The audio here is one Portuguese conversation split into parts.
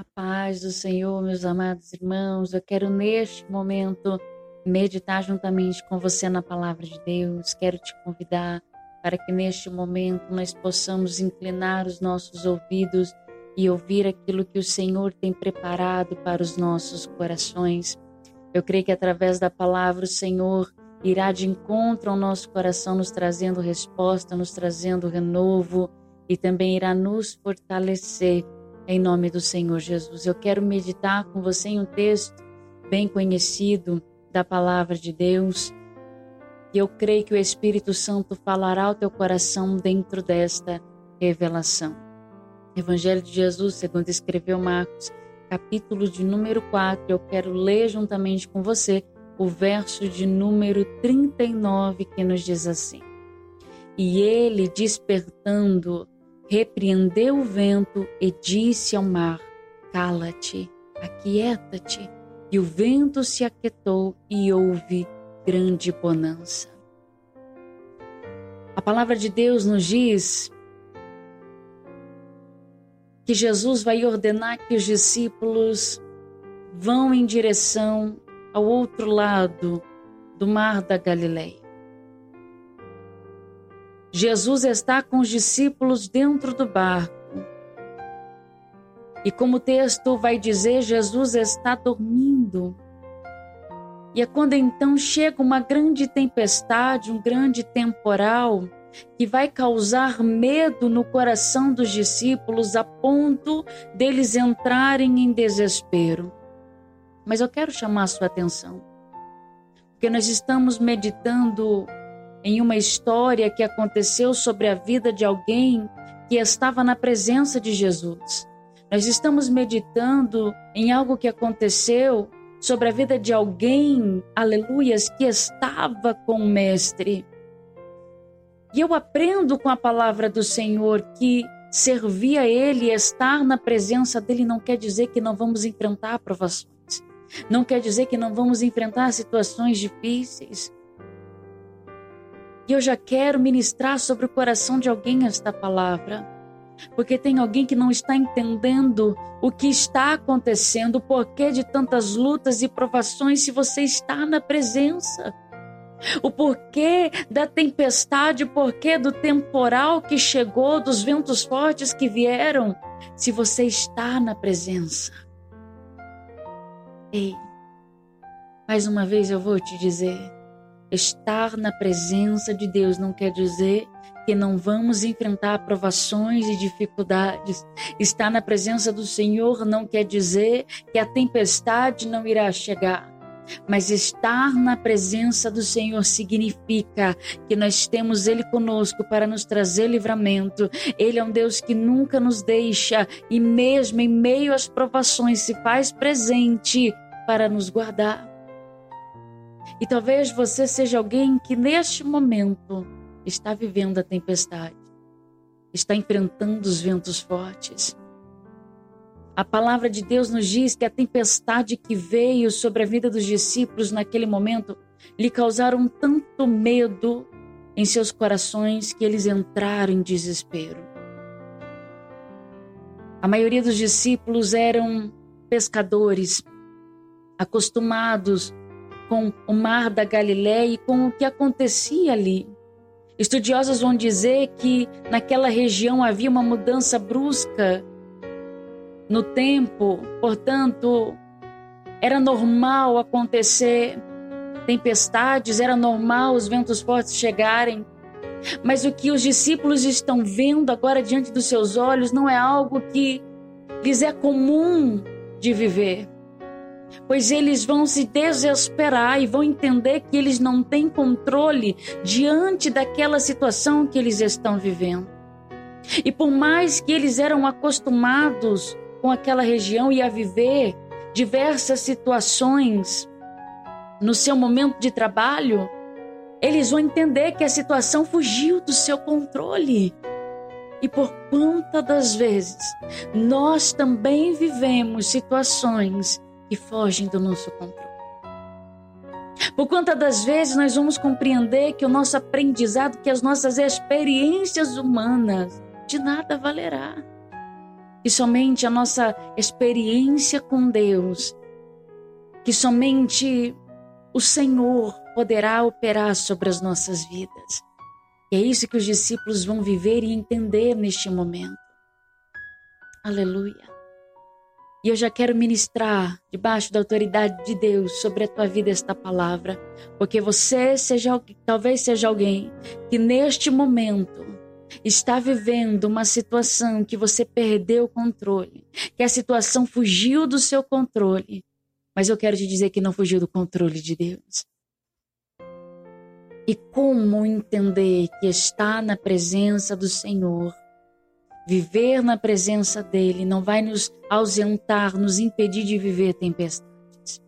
A paz do Senhor, meus amados irmãos, eu quero neste momento meditar juntamente com você na palavra de Deus. Quero te convidar para que neste momento nós possamos inclinar os nossos ouvidos e ouvir aquilo que o Senhor tem preparado para os nossos corações. Eu creio que através da palavra o Senhor irá de encontro ao nosso coração, nos trazendo resposta, nos trazendo renovo e também irá nos fortalecer em nome do Senhor Jesus. Eu quero meditar com você em um texto bem conhecido da palavra de Deus. E eu creio que o Espírito Santo falará ao teu coração dentro desta revelação. Evangelho de Jesus, segundo escreveu Marcos, capítulo de número 4. Eu quero ler juntamente com você o verso de número 39 que nos diz assim: E ele, despertando, repreendeu o vento e disse ao mar: Cala-te, aquieta-te. E o vento se aquietou e houve grande bonança. A palavra de Deus nos diz que Jesus vai ordenar que os discípulos vão em direção ao outro lado do mar da Galileia. Jesus está com os discípulos dentro do barco. E como o texto vai dizer, Jesus está dormindo. E é quando então chega uma grande tempestade, um grande temporal, que vai causar medo no coração dos discípulos a ponto deles entrarem em desespero. Mas eu quero chamar a sua atenção, porque nós estamos meditando em uma história que aconteceu sobre a vida de alguém que estava na presença de Jesus. Nós estamos meditando em algo que aconteceu sobre a vida de alguém, aleluias, que estava com o Mestre. E eu aprendo com a palavra do Senhor que servir a Ele estar na presença dEle não quer dizer que não vamos enfrentar provações. Não quer dizer que não vamos enfrentar situações difíceis. E eu já quero ministrar sobre o coração de alguém esta palavra, porque tem alguém que não está entendendo o que está acontecendo, o porquê de tantas lutas e provações se você está na presença. O porquê da tempestade, o porquê do temporal que chegou, dos ventos fortes que vieram, se você está na presença. Ei, mais uma vez eu vou te dizer: Estar na presença de Deus não quer dizer que não vamos enfrentar provações e dificuldades. Estar na presença do Senhor não quer dizer que a tempestade não irá chegar. Mas estar na presença do Senhor significa que nós temos Ele conosco para nos trazer livramento. Ele é um Deus que nunca nos deixa e, mesmo em meio às provações, se faz presente para nos guardar. E talvez você seja alguém que neste momento está vivendo a tempestade, está enfrentando os ventos fortes. A palavra de Deus nos diz que a tempestade que veio sobre a vida dos discípulos naquele momento lhe causaram tanto medo em seus corações que eles entraram em desespero. A maioria dos discípulos eram pescadores, acostumados com o mar da Galiléia e com o que acontecia ali. Estudiosos vão dizer que naquela região havia uma mudança brusca no tempo, portanto, era normal acontecer tempestades, era normal os ventos fortes chegarem. Mas o que os discípulos estão vendo agora diante dos seus olhos não é algo que lhes é comum de viver pois eles vão se desesperar e vão entender que eles não têm controle diante daquela situação que eles estão vivendo. E por mais que eles eram acostumados com aquela região e a viver diversas situações no seu momento de trabalho, eles vão entender que a situação fugiu do seu controle. E por quantas das vezes nós também vivemos situações que fogem do nosso controle. Por quantas das vezes nós vamos compreender que o nosso aprendizado, que as nossas experiências humanas de nada valerá. que somente a nossa experiência com Deus, que somente o Senhor poderá operar sobre as nossas vidas. E é isso que os discípulos vão viver e entender neste momento. Aleluia. E eu já quero ministrar debaixo da autoridade de Deus sobre a tua vida esta palavra, porque você seja talvez seja alguém que neste momento está vivendo uma situação que você perdeu o controle, que a situação fugiu do seu controle. Mas eu quero te dizer que não fugiu do controle de Deus. E como entender que está na presença do Senhor Viver na presença dele não vai nos ausentar, nos impedir de viver tempestades.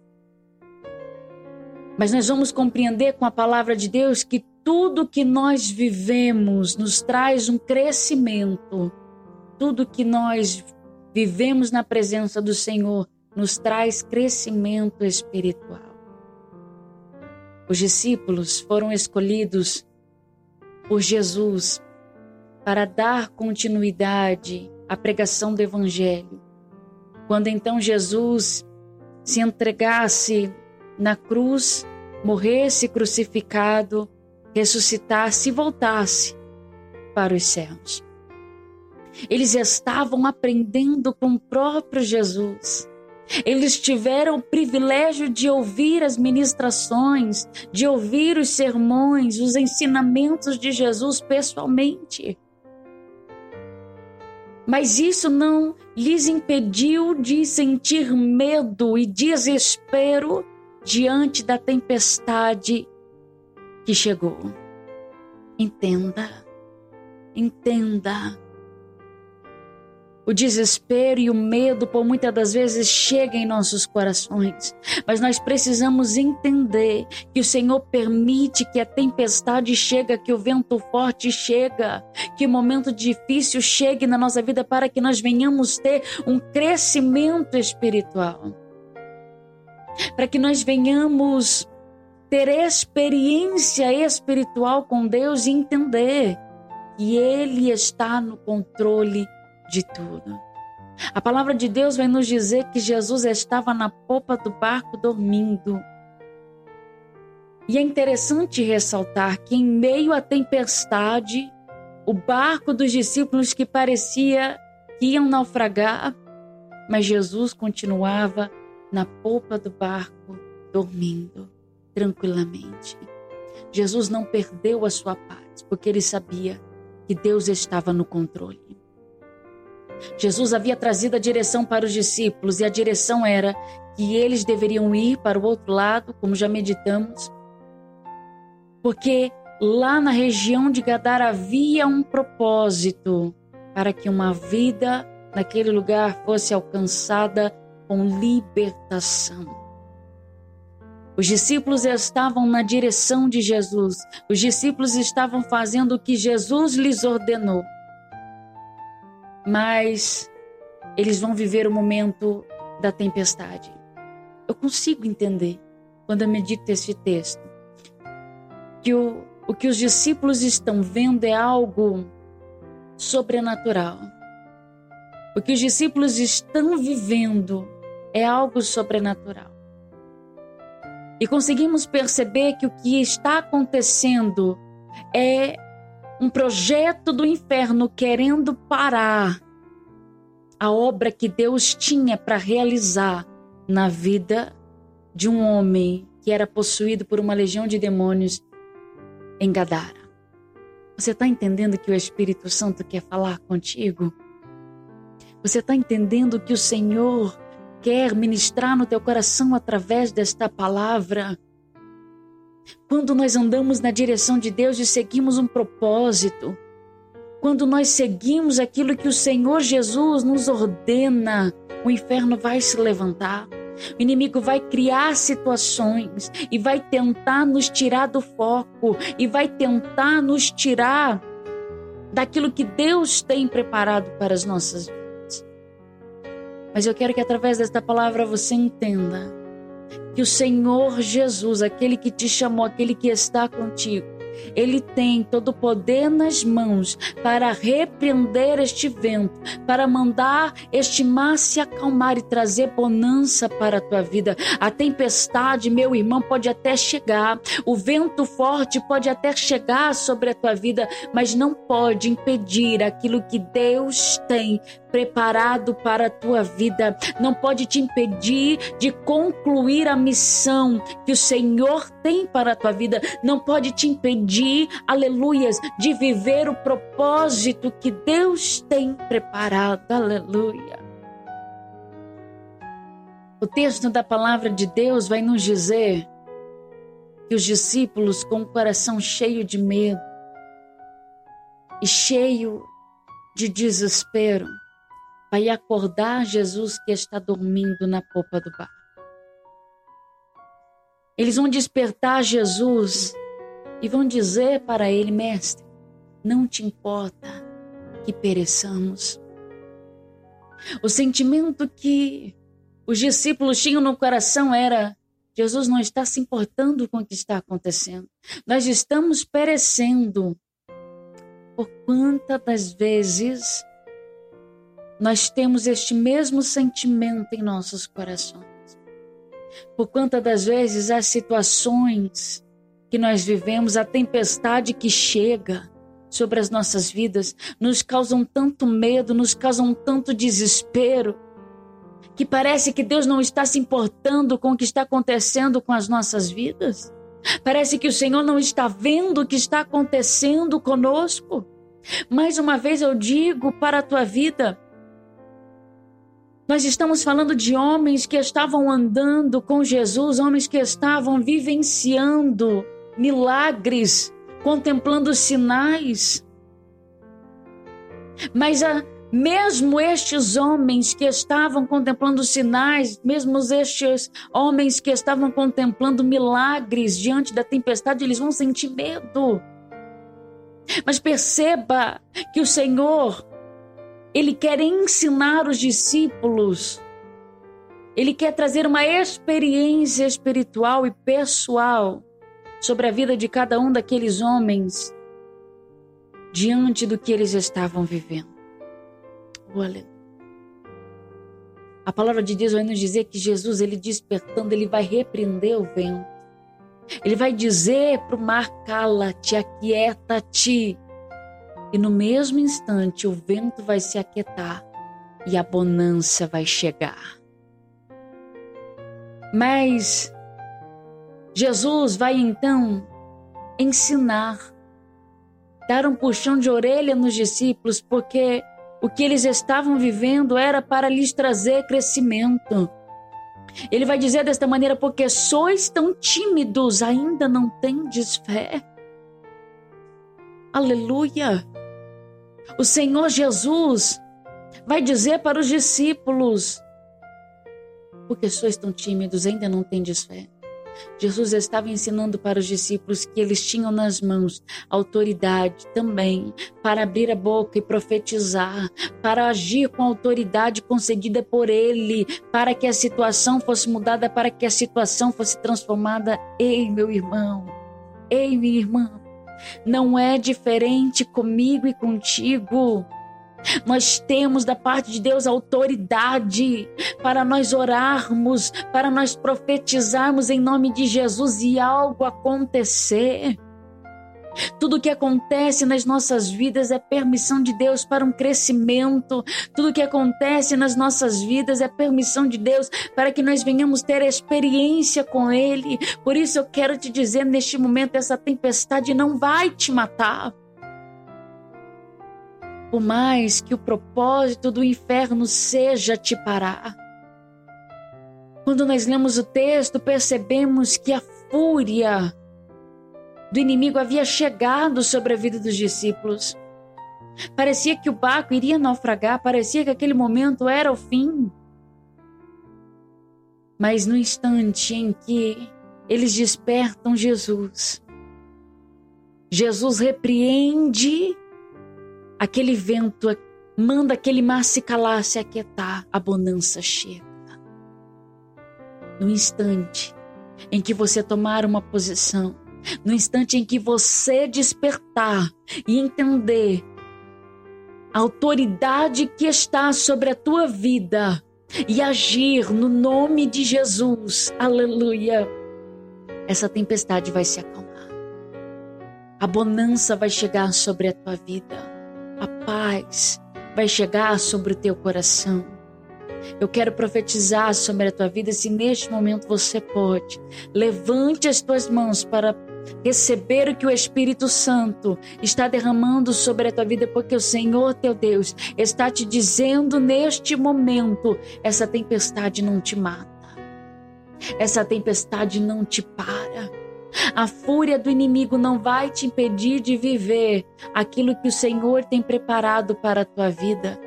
Mas nós vamos compreender com a palavra de Deus que tudo que nós vivemos nos traz um crescimento. Tudo que nós vivemos na presença do Senhor nos traz crescimento espiritual. Os discípulos foram escolhidos por Jesus para dar continuidade à pregação do Evangelho. Quando então Jesus se entregasse na cruz, morresse crucificado, ressuscitasse e voltasse para os céus. Eles estavam aprendendo com o próprio Jesus. Eles tiveram o privilégio de ouvir as ministrações, de ouvir os sermões, os ensinamentos de Jesus pessoalmente. Mas isso não lhes impediu de sentir medo e desespero diante da tempestade que chegou. Entenda, entenda o desespero e o medo, por muitas das vezes, chegam em nossos corações, mas nós precisamos entender que o Senhor permite que a tempestade chegue, que o vento forte chega, que o momento difícil chegue na nossa vida para que nós venhamos ter um crescimento espiritual, para que nós venhamos ter experiência espiritual com Deus e entender que Ele está no controle de tudo. A palavra de Deus vai nos dizer que Jesus estava na popa do barco dormindo. E é interessante ressaltar que, em meio à tempestade, o barco dos discípulos que parecia que iam naufragar, mas Jesus continuava na popa do barco, dormindo tranquilamente. Jesus não perdeu a sua paz, porque ele sabia que Deus estava no controle. Jesus havia trazido a direção para os discípulos e a direção era que eles deveriam ir para o outro lado, como já meditamos, porque lá na região de Gadara havia um propósito para que uma vida naquele lugar fosse alcançada com libertação. Os discípulos estavam na direção de Jesus, os discípulos estavam fazendo o que Jesus lhes ordenou mas eles vão viver o momento da tempestade. Eu consigo entender, quando eu medito esse texto, que o, o que os discípulos estão vendo é algo sobrenatural. O que os discípulos estão vivendo é algo sobrenatural. E conseguimos perceber que o que está acontecendo é um projeto do inferno querendo parar a obra que Deus tinha para realizar na vida de um homem que era possuído por uma legião de demônios em Gadara. Você está entendendo que o Espírito Santo quer falar contigo? Você está entendendo que o Senhor quer ministrar no teu coração através desta palavra? Quando nós andamos na direção de Deus e seguimos um propósito, quando nós seguimos aquilo que o Senhor Jesus nos ordena, o inferno vai se levantar. O inimigo vai criar situações e vai tentar nos tirar do foco e vai tentar nos tirar daquilo que Deus tem preparado para as nossas vidas. Mas eu quero que através desta palavra você entenda que o Senhor Jesus, aquele que te chamou, aquele que está contigo, Ele tem todo o poder nas mãos para repreender este vento, para mandar este mar se acalmar e trazer bonança para a tua vida. A tempestade, meu irmão, pode até chegar, o vento forte pode até chegar sobre a tua vida, mas não pode impedir aquilo que Deus tem preparado para a tua vida, não pode te impedir de concluir a missão que o Senhor tem para a tua vida, não pode te impedir, aleluias, de viver o propósito que Deus tem preparado, aleluia. O texto da palavra de Deus vai nos dizer que os discípulos, com o coração cheio de medo e cheio de desespero, vai acordar Jesus que está dormindo na popa do barco. Eles vão despertar Jesus e vão dizer para ele, mestre, não te importa que pereçamos. O sentimento que os discípulos tinham no coração era: Jesus não está se importando com o que está acontecendo. Nós estamos perecendo. Por quantas vezes nós temos este mesmo sentimento em nossos corações. Por quantas das vezes as situações que nós vivemos, a tempestade que chega sobre as nossas vidas, nos causam tanto medo, nos causam tanto desespero, que parece que Deus não está se importando com o que está acontecendo com as nossas vidas. Parece que o Senhor não está vendo o que está acontecendo conosco. Mais uma vez eu digo para a tua vida, nós estamos falando de homens que estavam andando com Jesus, homens que estavam vivenciando milagres, contemplando sinais. Mas a, mesmo estes homens que estavam contemplando sinais, mesmo estes homens que estavam contemplando milagres diante da tempestade, eles vão sentir medo. Mas perceba que o Senhor ele quer ensinar os discípulos. Ele quer trazer uma experiência espiritual e pessoal sobre a vida de cada um daqueles homens diante do que eles estavam vivendo. Olha, a palavra de Deus vai nos dizer que Jesus, ele despertando, ele vai repreender o vento. Ele vai dizer para o mar: cala-te, aquieta-te. E no mesmo instante o vento vai se aquietar e a bonança vai chegar. Mas Jesus vai então ensinar, dar um puxão de orelha nos discípulos, porque o que eles estavam vivendo era para lhes trazer crescimento. Ele vai dizer desta maneira: porque sois tão tímidos, ainda não tendes fé. Aleluia! O Senhor Jesus vai dizer para os discípulos: porque sois tão tímidos, ainda não tendes fé. Jesus estava ensinando para os discípulos que eles tinham nas mãos autoridade também para abrir a boca e profetizar, para agir com a autoridade concedida por Ele, para que a situação fosse mudada, para que a situação fosse transformada. Ei, meu irmão, ei, minha irmã, não é diferente comigo e contigo. Nós temos da parte de Deus autoridade para nós orarmos, para nós profetizarmos em nome de Jesus e algo acontecer. Tudo que acontece nas nossas vidas é permissão de Deus para um crescimento. Tudo que acontece nas nossas vidas é permissão de Deus para que nós venhamos ter experiência com Ele. Por isso eu quero te dizer neste momento: essa tempestade não vai te matar. Por mais que o propósito do inferno seja te parar. Quando nós lemos o texto, percebemos que a fúria do inimigo havia chegado sobre a vida dos discípulos. Parecia que o barco iria naufragar, parecia que aquele momento era o fim. Mas no instante em que eles despertam Jesus, Jesus repreende aquele vento, manda aquele mar se calar, se aquietar, a bonança chega. No instante em que você tomar uma posição, No instante em que você despertar e entender a autoridade que está sobre a tua vida e agir no nome de Jesus, aleluia, essa tempestade vai se acalmar. A bonança vai chegar sobre a tua vida, a paz vai chegar sobre o teu coração. Eu quero profetizar sobre a tua vida, se neste momento você pode. Levante as tuas mãos para receber o que o Espírito Santo está derramando sobre a tua vida, porque o Senhor teu Deus está te dizendo neste momento: essa tempestade não te mata, essa tempestade não te para. A fúria do inimigo não vai te impedir de viver aquilo que o Senhor tem preparado para a tua vida.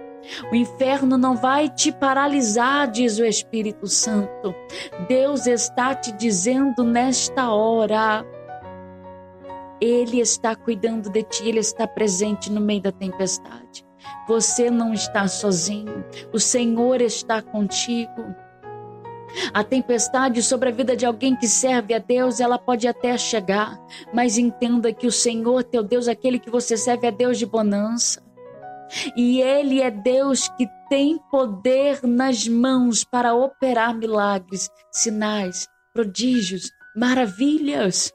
O inferno não vai te paralisar, diz o Espírito Santo. Deus está te dizendo nesta hora. Ele está cuidando de ti, ele está presente no meio da tempestade. Você não está sozinho, o Senhor está contigo. A tempestade sobre a vida de alguém que serve a Deus, ela pode até chegar, mas entenda que o Senhor, teu Deus, aquele que você serve, é Deus de bonança. E Ele é Deus que tem poder nas mãos para operar milagres, sinais, prodígios, maravilhas.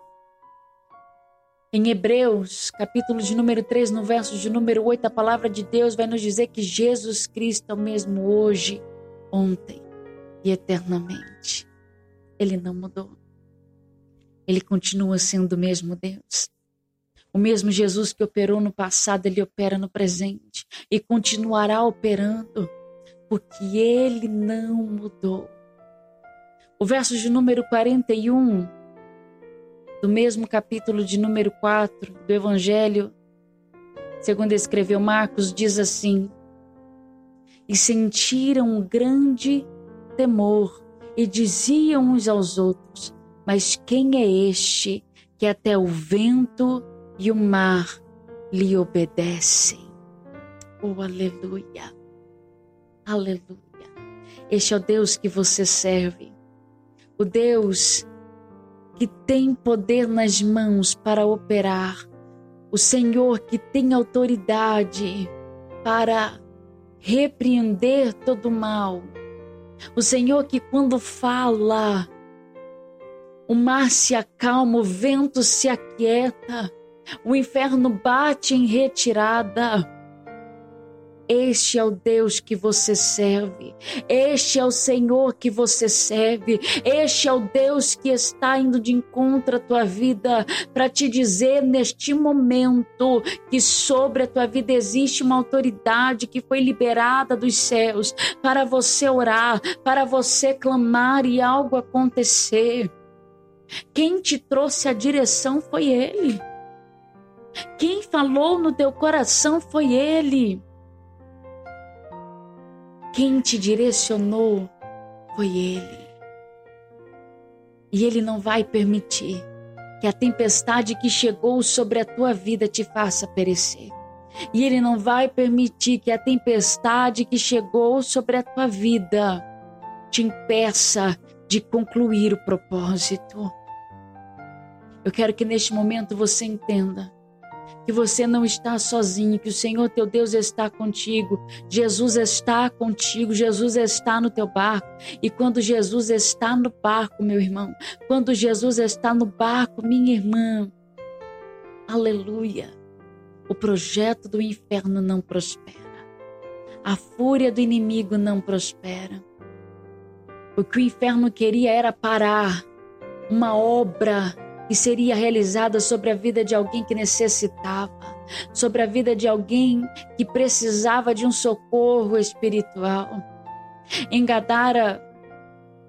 Em Hebreus, capítulo de número 3, no verso de número 8, a palavra de Deus vai nos dizer que Jesus Cristo é o mesmo hoje, ontem e eternamente. Ele não mudou. Ele continua sendo o mesmo Deus. O mesmo Jesus que operou no passado, ele opera no presente e continuará operando, porque ele não mudou. O verso de número 41, do mesmo capítulo de número 4 do Evangelho, segundo escreveu Marcos, diz assim: E sentiram um grande temor e diziam uns aos outros: Mas quem é este que até o vento e o mar lhe obedecem. Oh, aleluia! Aleluia! Este é o Deus que você serve, o Deus que tem poder nas mãos para operar, o Senhor que tem autoridade para repreender todo o mal, o Senhor que, quando fala, o mar se acalma, o vento se aquieta, o inferno bate em retirada. Este é o Deus que você serve. Este é o Senhor que você serve. Este é o Deus que está indo de encontro à tua vida para te dizer neste momento que sobre a tua vida existe uma autoridade que foi liberada dos céus para você orar, para você clamar e algo acontecer. Quem te trouxe a direção foi Ele. Quem falou no teu coração foi Ele. Quem te direcionou foi Ele. E Ele não vai permitir que a tempestade que chegou sobre a tua vida te faça perecer. E Ele não vai permitir que a tempestade que chegou sobre a tua vida te impeça de concluir o propósito. Eu quero que neste momento você entenda que você não está sozinho, que o Senhor teu Deus está contigo, Jesus está contigo, Jesus está no teu barco. E quando Jesus está no barco, meu irmão, quando Jesus está no barco, minha irmã, aleluia, o projeto do inferno não prospera, a fúria do inimigo não prospera. O que o inferno queria era parar uma obra e seria realizada sobre a vida de alguém que necessitava, sobre a vida de alguém que precisava de um socorro espiritual. Em Gadara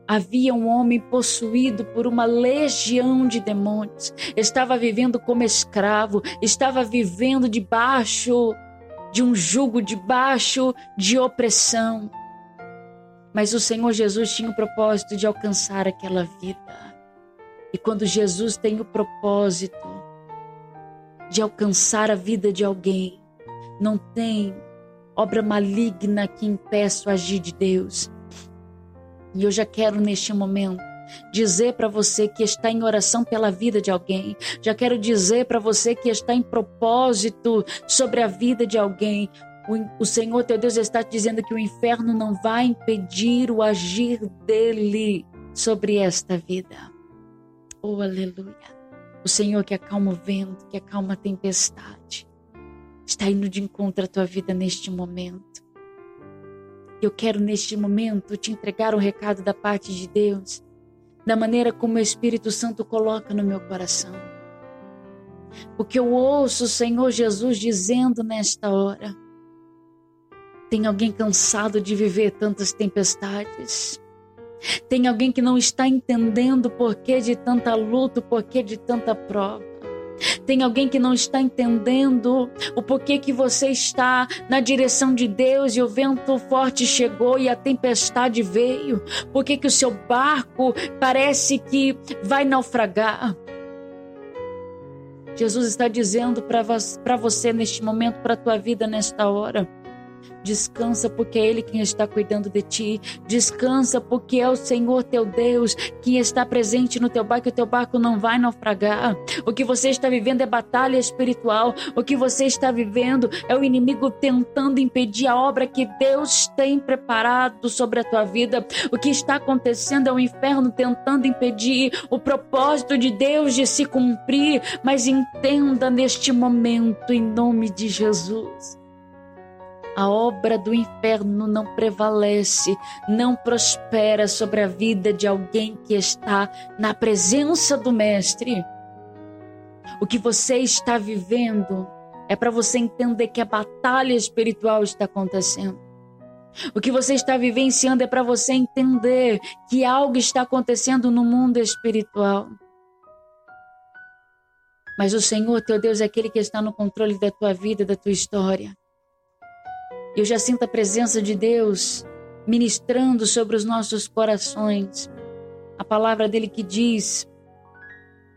havia um homem possuído por uma legião de demônios, estava vivendo como escravo, estava vivendo debaixo de um jugo, debaixo de opressão. Mas o Senhor Jesus tinha o propósito de alcançar aquela vida. E quando Jesus tem o propósito de alcançar a vida de alguém, não tem obra maligna que impeça o agir de Deus. E eu já quero neste momento dizer para você que está em oração pela vida de alguém. Já quero dizer para você que está em propósito sobre a vida de alguém. O, o Senhor teu Deus está te dizendo que o inferno não vai impedir o agir dele sobre esta vida. Oh, aleluia. O Senhor que acalma o vento, que acalma a tempestade, está indo de encontro à tua vida neste momento. Eu quero neste momento te entregar um recado da parte de Deus, da maneira como o Espírito Santo coloca no meu coração. O que eu ouço o Senhor Jesus dizendo nesta hora. Tem alguém cansado de viver tantas tempestades? Tem alguém que não está entendendo o porquê de tanta luta, o porquê de tanta prova? Tem alguém que não está entendendo o porquê que você está na direção de Deus e o vento forte chegou e a tempestade veio? Por que, que o seu barco parece que vai naufragar? Jesus está dizendo para você neste momento, para a tua vida nesta hora Descansa porque é Ele quem está cuidando de ti. Descansa porque é o Senhor teu Deus que está presente no teu barco e o teu barco não vai naufragar. O que você está vivendo é batalha espiritual. O que você está vivendo é o inimigo tentando impedir a obra que Deus tem preparado sobre a tua vida. O que está acontecendo é o inferno tentando impedir o propósito de Deus de se cumprir. Mas entenda neste momento, em nome de Jesus a obra do inferno não prevalece, não prospera sobre a vida de alguém que está na presença do Mestre. O que você está vivendo é para você entender que a batalha espiritual está acontecendo. O que você está vivenciando é para você entender que algo está acontecendo no mundo espiritual. Mas o Senhor, teu Deus, é aquele que está no controle da tua vida, da tua história. Eu já sinto a presença de Deus ministrando sobre os nossos corações. A palavra dele que diz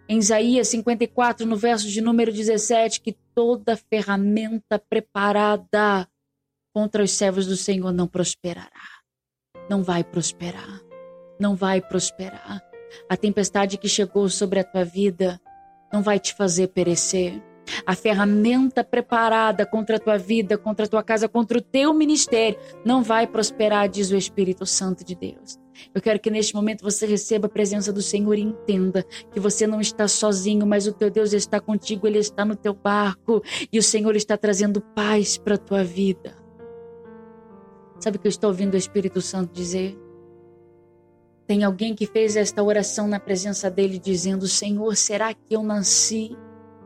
em Isaías 54, no verso de número 17, que toda ferramenta preparada contra os servos do Senhor não prosperará. Não vai prosperar. Não vai prosperar. A tempestade que chegou sobre a tua vida não vai te fazer perecer. A ferramenta preparada contra a tua vida, contra a tua casa, contra o teu ministério, não vai prosperar, diz o Espírito Santo de Deus. Eu quero que neste momento você receba a presença do Senhor e entenda que você não está sozinho, mas o teu Deus está contigo, ele está no teu barco e o Senhor está trazendo paz para a tua vida. Sabe o que eu estou ouvindo o Espírito Santo dizer? Tem alguém que fez esta oração na presença dele, dizendo: Senhor, será que eu nasci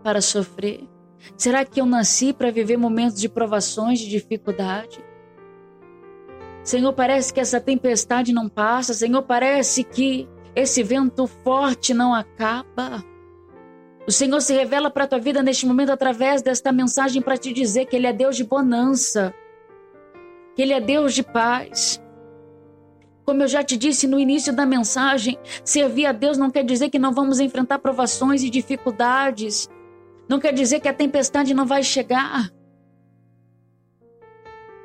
para sofrer? Será que eu nasci para viver momentos de provações, de dificuldade? Senhor, parece que essa tempestade não passa. Senhor, parece que esse vento forte não acaba. O Senhor se revela para a tua vida neste momento através desta mensagem para te dizer que Ele é Deus de bonança, que Ele é Deus de paz. Como eu já te disse no início da mensagem, servir a Deus não quer dizer que não vamos enfrentar provações e dificuldades. Não quer dizer que a tempestade não vai chegar.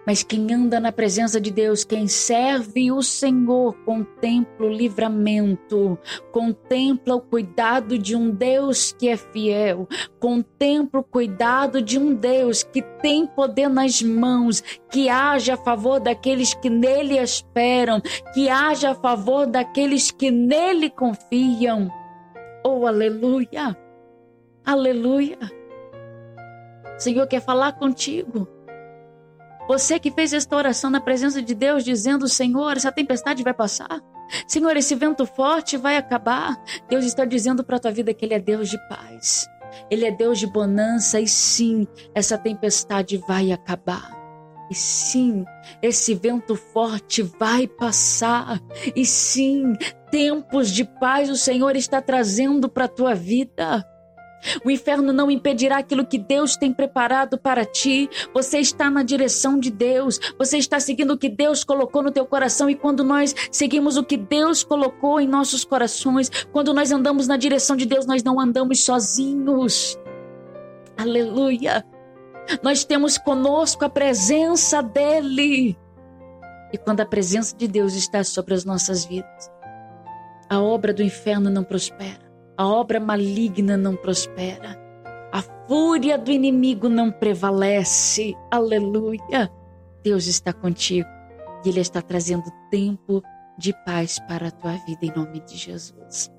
Mas quem anda na presença de Deus, quem serve o Senhor, contempla o livramento, contempla o cuidado de um Deus que é fiel, contempla o cuidado de um Deus que tem poder nas mãos, que age a favor daqueles que nele esperam, que age a favor daqueles que nele confiam. Oh, aleluia! Aleluia. O Senhor quer falar contigo. Você que fez esta oração na presença de Deus, dizendo: Senhor, essa tempestade vai passar. Senhor, esse vento forte vai acabar. Deus está dizendo para a tua vida que Ele é Deus de paz. Ele é Deus de bonança e sim, essa tempestade vai acabar. E sim, esse vento forte vai passar. E sim, tempos de paz o Senhor está trazendo para a tua vida. O inferno não impedirá aquilo que Deus tem preparado para ti. Você está na direção de Deus. Você está seguindo o que Deus colocou no teu coração. E quando nós seguimos o que Deus colocou em nossos corações, quando nós andamos na direção de Deus, nós não andamos sozinhos. Aleluia. Nós temos conosco a presença dEle. E quando a presença de Deus está sobre as nossas vidas, A obra do inferno não prospera. A obra maligna não prospera. A fúria do inimigo não prevalece. Aleluia. Deus está contigo e Ele está trazendo tempo de paz para a tua vida em nome de Jesus.